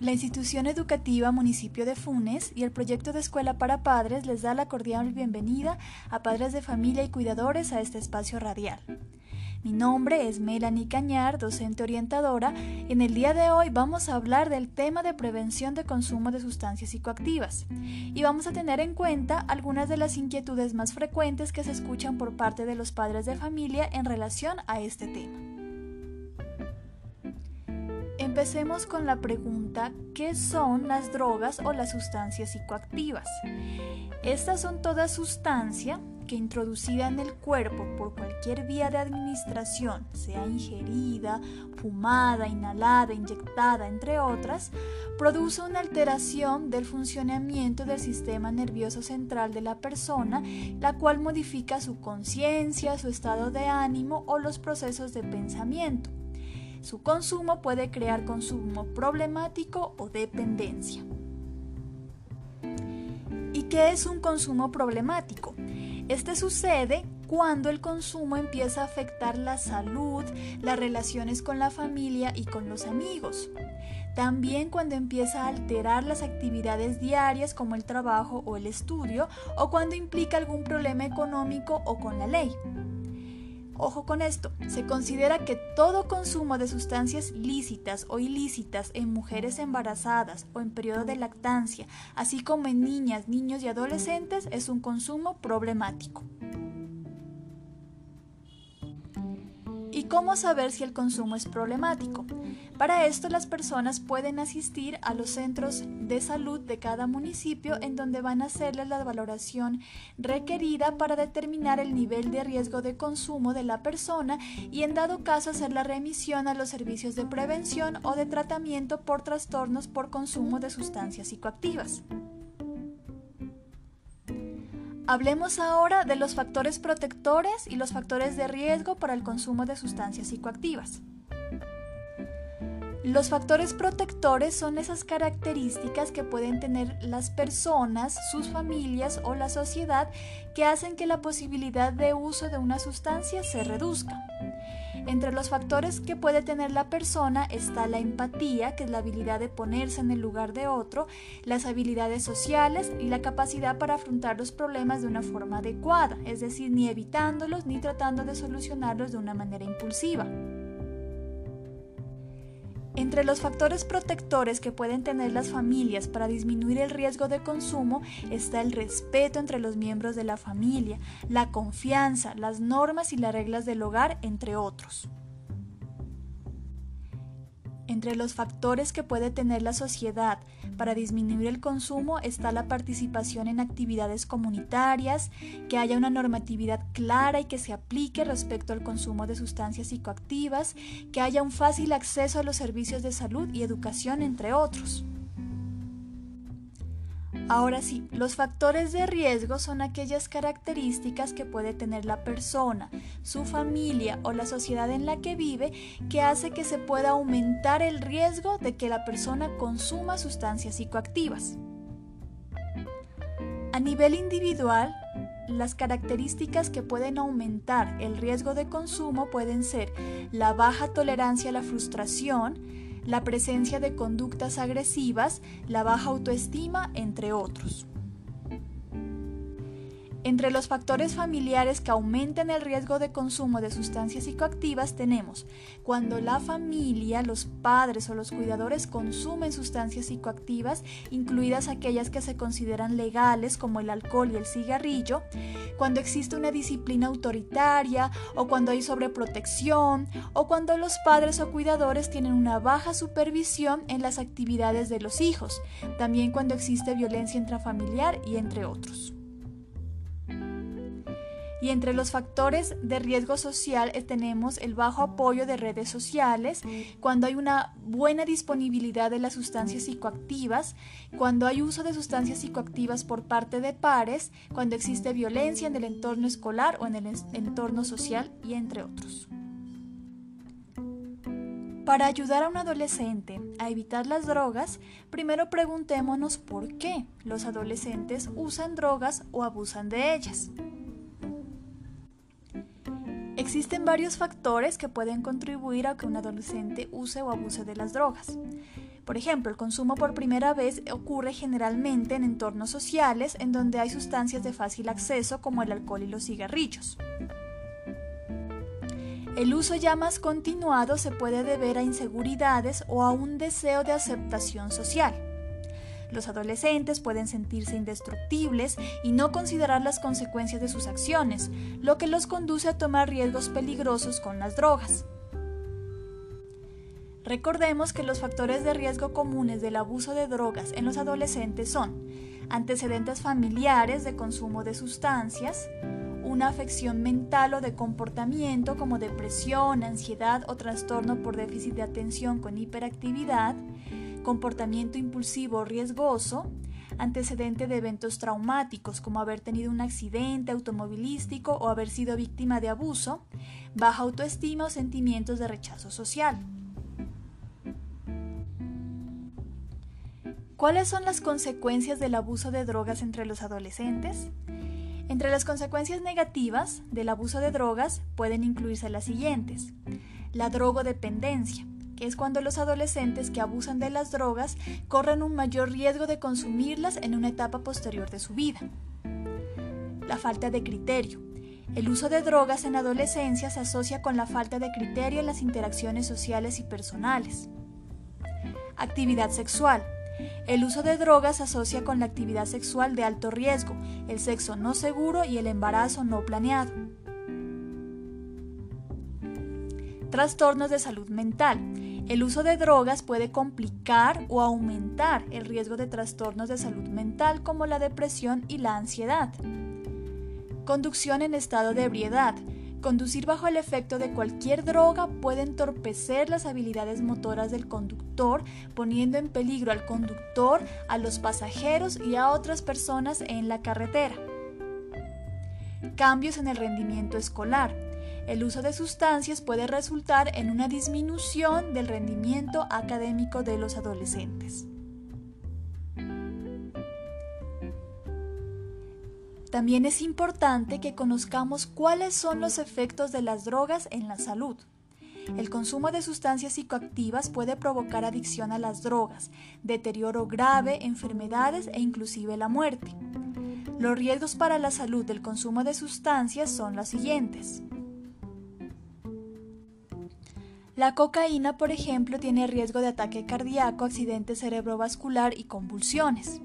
La institución educativa Municipio de Funes y el proyecto de Escuela para Padres les da la cordial bienvenida a padres de familia y cuidadores a este espacio radial. Mi nombre es Melanie Cañar, docente orientadora, y en el día de hoy vamos a hablar del tema de prevención de consumo de sustancias psicoactivas y vamos a tener en cuenta algunas de las inquietudes más frecuentes que se escuchan por parte de los padres de familia en relación a este tema. Empecemos con la pregunta, ¿qué son las drogas o las sustancias psicoactivas? Estas son toda sustancia que introducida en el cuerpo por cualquier vía de administración, sea ingerida, fumada, inhalada, inyectada, entre otras, produce una alteración del funcionamiento del sistema nervioso central de la persona, la cual modifica su conciencia, su estado de ánimo o los procesos de pensamiento. Su consumo puede crear consumo problemático o dependencia. ¿Y qué es un consumo problemático? Este sucede cuando el consumo empieza a afectar la salud, las relaciones con la familia y con los amigos. También cuando empieza a alterar las actividades diarias como el trabajo o el estudio o cuando implica algún problema económico o con la ley. Ojo con esto, se considera que todo consumo de sustancias lícitas o ilícitas en mujeres embarazadas o en periodo de lactancia, así como en niñas, niños y adolescentes, es un consumo problemático. Cómo saber si el consumo es problemático? Para esto las personas pueden asistir a los centros de salud de cada municipio en donde van a hacerles la valoración requerida para determinar el nivel de riesgo de consumo de la persona y en dado caso hacer la remisión a los servicios de prevención o de tratamiento por trastornos por consumo de sustancias psicoactivas. Hablemos ahora de los factores protectores y los factores de riesgo para el consumo de sustancias psicoactivas. Los factores protectores son esas características que pueden tener las personas, sus familias o la sociedad que hacen que la posibilidad de uso de una sustancia se reduzca. Entre los factores que puede tener la persona está la empatía, que es la habilidad de ponerse en el lugar de otro, las habilidades sociales y la capacidad para afrontar los problemas de una forma adecuada, es decir, ni evitándolos ni tratando de solucionarlos de una manera impulsiva. Entre los factores protectores que pueden tener las familias para disminuir el riesgo de consumo está el respeto entre los miembros de la familia, la confianza, las normas y las reglas del hogar, entre otros. Entre los factores que puede tener la sociedad para disminuir el consumo está la participación en actividades comunitarias, que haya una normatividad clara y que se aplique respecto al consumo de sustancias psicoactivas, que haya un fácil acceso a los servicios de salud y educación, entre otros. Ahora sí, los factores de riesgo son aquellas características que puede tener la persona, su familia o la sociedad en la que vive que hace que se pueda aumentar el riesgo de que la persona consuma sustancias psicoactivas. A nivel individual, las características que pueden aumentar el riesgo de consumo pueden ser la baja tolerancia a la frustración, la presencia de conductas agresivas, la baja autoestima, entre otros. Entre los factores familiares que aumentan el riesgo de consumo de sustancias psicoactivas tenemos cuando la familia, los padres o los cuidadores consumen sustancias psicoactivas, incluidas aquellas que se consideran legales como el alcohol y el cigarrillo, cuando existe una disciplina autoritaria o cuando hay sobreprotección o cuando los padres o cuidadores tienen una baja supervisión en las actividades de los hijos, también cuando existe violencia intrafamiliar y entre otros. Y entre los factores de riesgo social eh, tenemos el bajo apoyo de redes sociales, cuando hay una buena disponibilidad de las sustancias psicoactivas, cuando hay uso de sustancias psicoactivas por parte de pares, cuando existe violencia en el entorno escolar o en el entorno social y entre otros. Para ayudar a un adolescente a evitar las drogas, primero preguntémonos por qué los adolescentes usan drogas o abusan de ellas. Existen varios factores que pueden contribuir a que un adolescente use o abuse de las drogas. Por ejemplo, el consumo por primera vez ocurre generalmente en entornos sociales en donde hay sustancias de fácil acceso como el alcohol y los cigarrillos. El uso ya más continuado se puede deber a inseguridades o a un deseo de aceptación social. Los adolescentes pueden sentirse indestructibles y no considerar las consecuencias de sus acciones, lo que los conduce a tomar riesgos peligrosos con las drogas. Recordemos que los factores de riesgo comunes del abuso de drogas en los adolescentes son antecedentes familiares de consumo de sustancias, una afección mental o de comportamiento como depresión, ansiedad o trastorno por déficit de atención con hiperactividad, comportamiento impulsivo riesgoso, antecedente de eventos traumáticos como haber tenido un accidente automovilístico o haber sido víctima de abuso, baja autoestima o sentimientos de rechazo social. ¿Cuáles son las consecuencias del abuso de drogas entre los adolescentes? Entre las consecuencias negativas del abuso de drogas pueden incluirse las siguientes. La drogodependencia, es cuando los adolescentes que abusan de las drogas corren un mayor riesgo de consumirlas en una etapa posterior de su vida. La falta de criterio. El uso de drogas en adolescencia se asocia con la falta de criterio en las interacciones sociales y personales. Actividad sexual. El uso de drogas se asocia con la actividad sexual de alto riesgo, el sexo no seguro y el embarazo no planeado. Trastornos de salud mental. El uso de drogas puede complicar o aumentar el riesgo de trastornos de salud mental como la depresión y la ansiedad. Conducción en estado de ebriedad. Conducir bajo el efecto de cualquier droga puede entorpecer las habilidades motoras del conductor, poniendo en peligro al conductor, a los pasajeros y a otras personas en la carretera. Cambios en el rendimiento escolar. El uso de sustancias puede resultar en una disminución del rendimiento académico de los adolescentes. También es importante que conozcamos cuáles son los efectos de las drogas en la salud. El consumo de sustancias psicoactivas puede provocar adicción a las drogas, deterioro grave, enfermedades e inclusive la muerte. Los riesgos para la salud del consumo de sustancias son los siguientes. La cocaína, por ejemplo, tiene riesgo de ataque cardíaco, accidente cerebrovascular y convulsiones.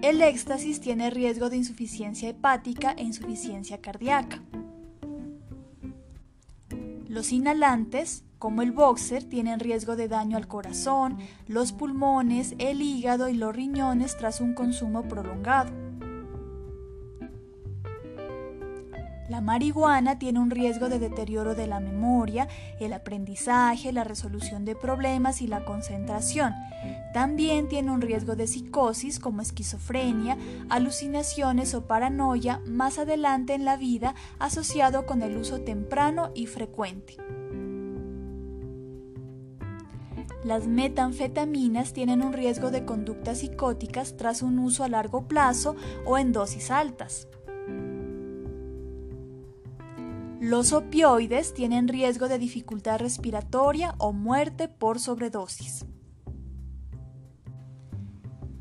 El éxtasis tiene riesgo de insuficiencia hepática e insuficiencia cardíaca. Los inhalantes, como el boxer, tienen riesgo de daño al corazón, los pulmones, el hígado y los riñones tras un consumo prolongado. La marihuana tiene un riesgo de deterioro de la memoria, el aprendizaje, la resolución de problemas y la concentración. También tiene un riesgo de psicosis como esquizofrenia, alucinaciones o paranoia más adelante en la vida asociado con el uso temprano y frecuente. Las metanfetaminas tienen un riesgo de conductas psicóticas tras un uso a largo plazo o en dosis altas. Los opioides tienen riesgo de dificultad respiratoria o muerte por sobredosis.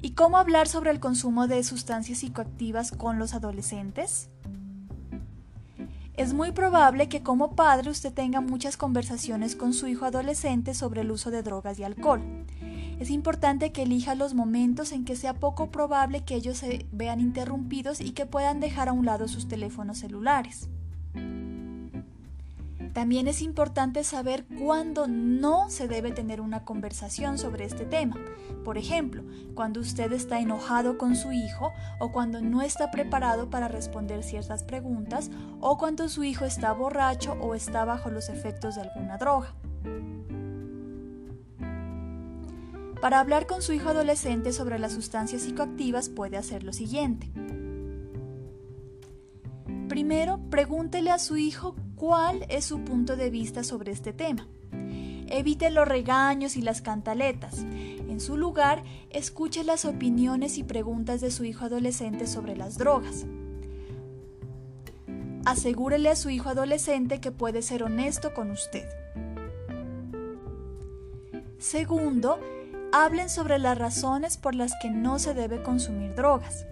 ¿Y cómo hablar sobre el consumo de sustancias psicoactivas con los adolescentes? Es muy probable que como padre usted tenga muchas conversaciones con su hijo adolescente sobre el uso de drogas y alcohol. Es importante que elija los momentos en que sea poco probable que ellos se vean interrumpidos y que puedan dejar a un lado sus teléfonos celulares. También es importante saber cuándo no se debe tener una conversación sobre este tema. Por ejemplo, cuando usted está enojado con su hijo o cuando no está preparado para responder ciertas preguntas o cuando su hijo está borracho o está bajo los efectos de alguna droga. Para hablar con su hijo adolescente sobre las sustancias psicoactivas puede hacer lo siguiente. Primero, pregúntele a su hijo cuál es su punto de vista sobre este tema. Evite los regaños y las cantaletas. En su lugar, escuche las opiniones y preguntas de su hijo adolescente sobre las drogas. Asegúrele a su hijo adolescente que puede ser honesto con usted. Segundo, hablen sobre las razones por las que no se debe consumir drogas.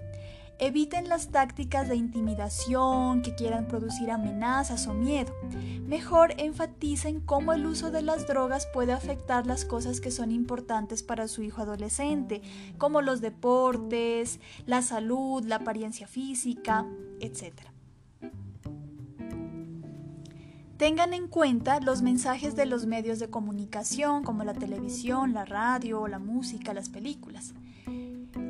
Eviten las tácticas de intimidación que quieran producir amenazas o miedo. Mejor enfaticen cómo el uso de las drogas puede afectar las cosas que son importantes para su hijo adolescente, como los deportes, la salud, la apariencia física, etc. Tengan en cuenta los mensajes de los medios de comunicación como la televisión, la radio, la música, las películas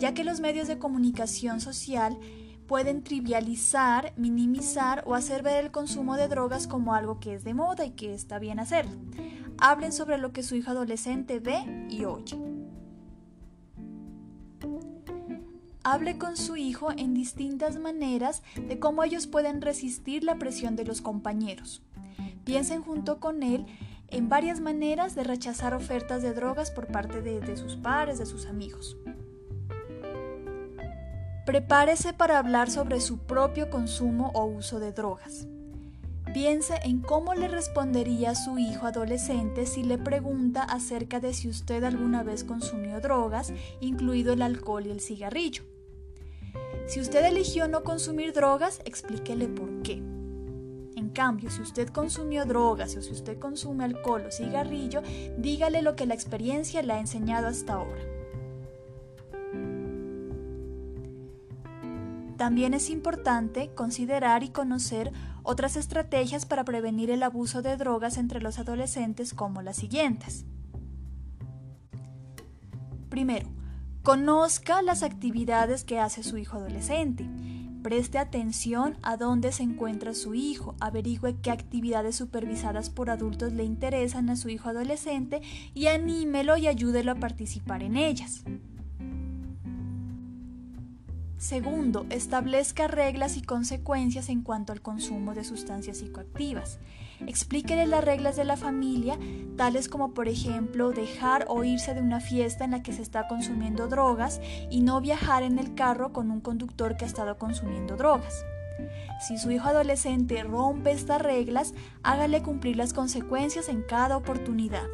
ya que los medios de comunicación social pueden trivializar, minimizar o hacer ver el consumo de drogas como algo que es de moda y que está bien hacer. Hablen sobre lo que su hijo adolescente ve y oye. Hable con su hijo en distintas maneras de cómo ellos pueden resistir la presión de los compañeros. Piensen junto con él en varias maneras de rechazar ofertas de drogas por parte de, de sus pares, de sus amigos. Prepárese para hablar sobre su propio consumo o uso de drogas. Piense en cómo le respondería su hijo adolescente si le pregunta acerca de si usted alguna vez consumió drogas, incluido el alcohol y el cigarrillo. Si usted eligió no consumir drogas, explíquele por qué. En cambio, si usted consumió drogas o si usted consume alcohol o cigarrillo, dígale lo que la experiencia le ha enseñado hasta ahora. También es importante considerar y conocer otras estrategias para prevenir el abuso de drogas entre los adolescentes como las siguientes. Primero, conozca las actividades que hace su hijo adolescente. Preste atención a dónde se encuentra su hijo, averigüe qué actividades supervisadas por adultos le interesan a su hijo adolescente y anímelo y ayúdelo a participar en ellas. Segundo, establezca reglas y consecuencias en cuanto al consumo de sustancias psicoactivas. Explíquele las reglas de la familia, tales como por ejemplo dejar o irse de una fiesta en la que se está consumiendo drogas y no viajar en el carro con un conductor que ha estado consumiendo drogas. Si su hijo adolescente rompe estas reglas, hágale cumplir las consecuencias en cada oportunidad.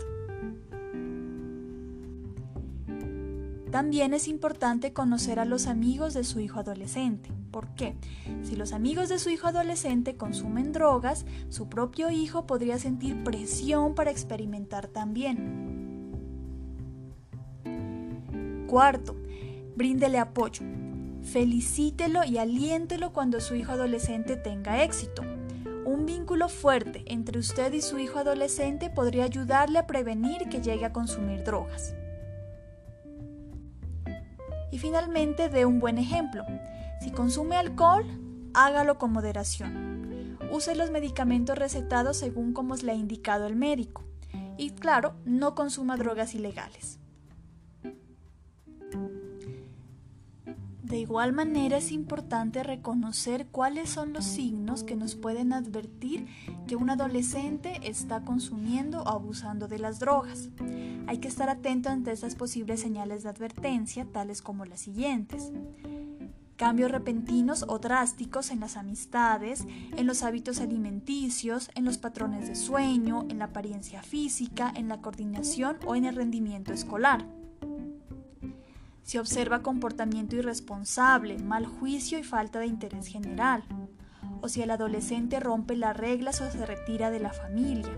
También es importante conocer a los amigos de su hijo adolescente. ¿Por qué? Si los amigos de su hijo adolescente consumen drogas, su propio hijo podría sentir presión para experimentar también. Cuarto, bríndele apoyo. Felicítelo y aliéntelo cuando su hijo adolescente tenga éxito. Un vínculo fuerte entre usted y su hijo adolescente podría ayudarle a prevenir que llegue a consumir drogas. Y finalmente, dé un buen ejemplo. Si consume alcohol, hágalo con moderación. Use los medicamentos recetados según como le ha indicado el médico. Y claro, no consuma drogas ilegales. De igual manera es importante reconocer cuáles son los signos que nos pueden advertir que un adolescente está consumiendo o abusando de las drogas. Hay que estar atento ante estas posibles señales de advertencia, tales como las siguientes. Cambios repentinos o drásticos en las amistades, en los hábitos alimenticios, en los patrones de sueño, en la apariencia física, en la coordinación o en el rendimiento escolar si observa comportamiento irresponsable, mal juicio y falta de interés general, o si el adolescente rompe las reglas o se retira de la familia,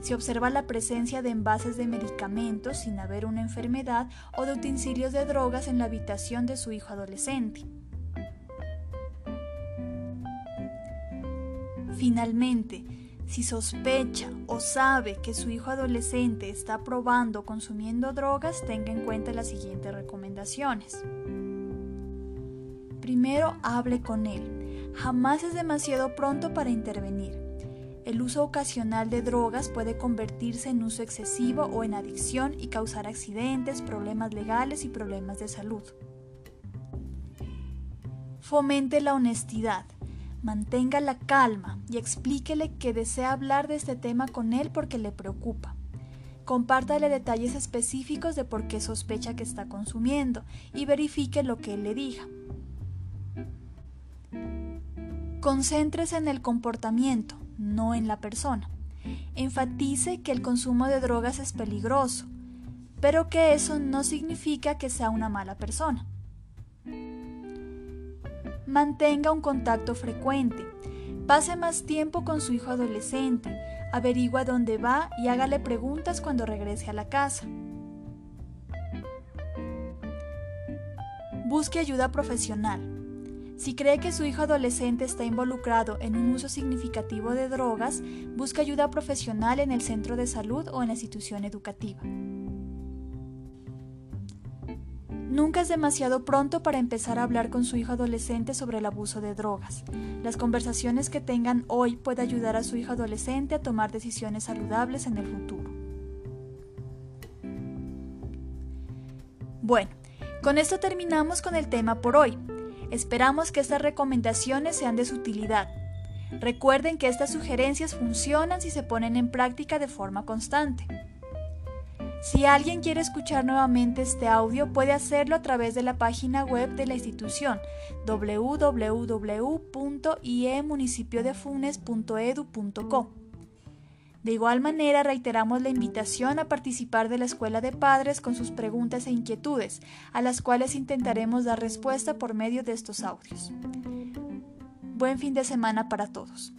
si observa la presencia de envases de medicamentos sin haber una enfermedad o de utensilios de drogas en la habitación de su hijo adolescente. Finalmente, si sospecha o sabe que su hijo adolescente está probando o consumiendo drogas, tenga en cuenta las siguientes recomendaciones. Primero, hable con él. Jamás es demasiado pronto para intervenir. El uso ocasional de drogas puede convertirse en uso excesivo o en adicción y causar accidentes, problemas legales y problemas de salud. Fomente la honestidad. Mantenga la calma y explíquele que desea hablar de este tema con él porque le preocupa. Compártale detalles específicos de por qué sospecha que está consumiendo y verifique lo que él le diga. Concéntrese en el comportamiento, no en la persona. Enfatice que el consumo de drogas es peligroso. pero que eso no significa que sea una mala persona. Mantenga un contacto frecuente. Pase más tiempo con su hijo adolescente, averigua dónde va y hágale preguntas cuando regrese a la casa. Busque ayuda profesional. Si cree que su hijo adolescente está involucrado en un uso significativo de drogas, busque ayuda profesional en el centro de salud o en la institución educativa. Nunca es demasiado pronto para empezar a hablar con su hijo adolescente sobre el abuso de drogas. Las conversaciones que tengan hoy pueden ayudar a su hijo adolescente a tomar decisiones saludables en el futuro. Bueno, con esto terminamos con el tema por hoy. Esperamos que estas recomendaciones sean de su utilidad. Recuerden que estas sugerencias funcionan si se ponen en práctica de forma constante. Si alguien quiere escuchar nuevamente este audio, puede hacerlo a través de la página web de la institución www.iemunicipiodefunes.edu.co. De igual manera, reiteramos la invitación a participar de la Escuela de Padres con sus preguntas e inquietudes, a las cuales intentaremos dar respuesta por medio de estos audios. Buen fin de semana para todos.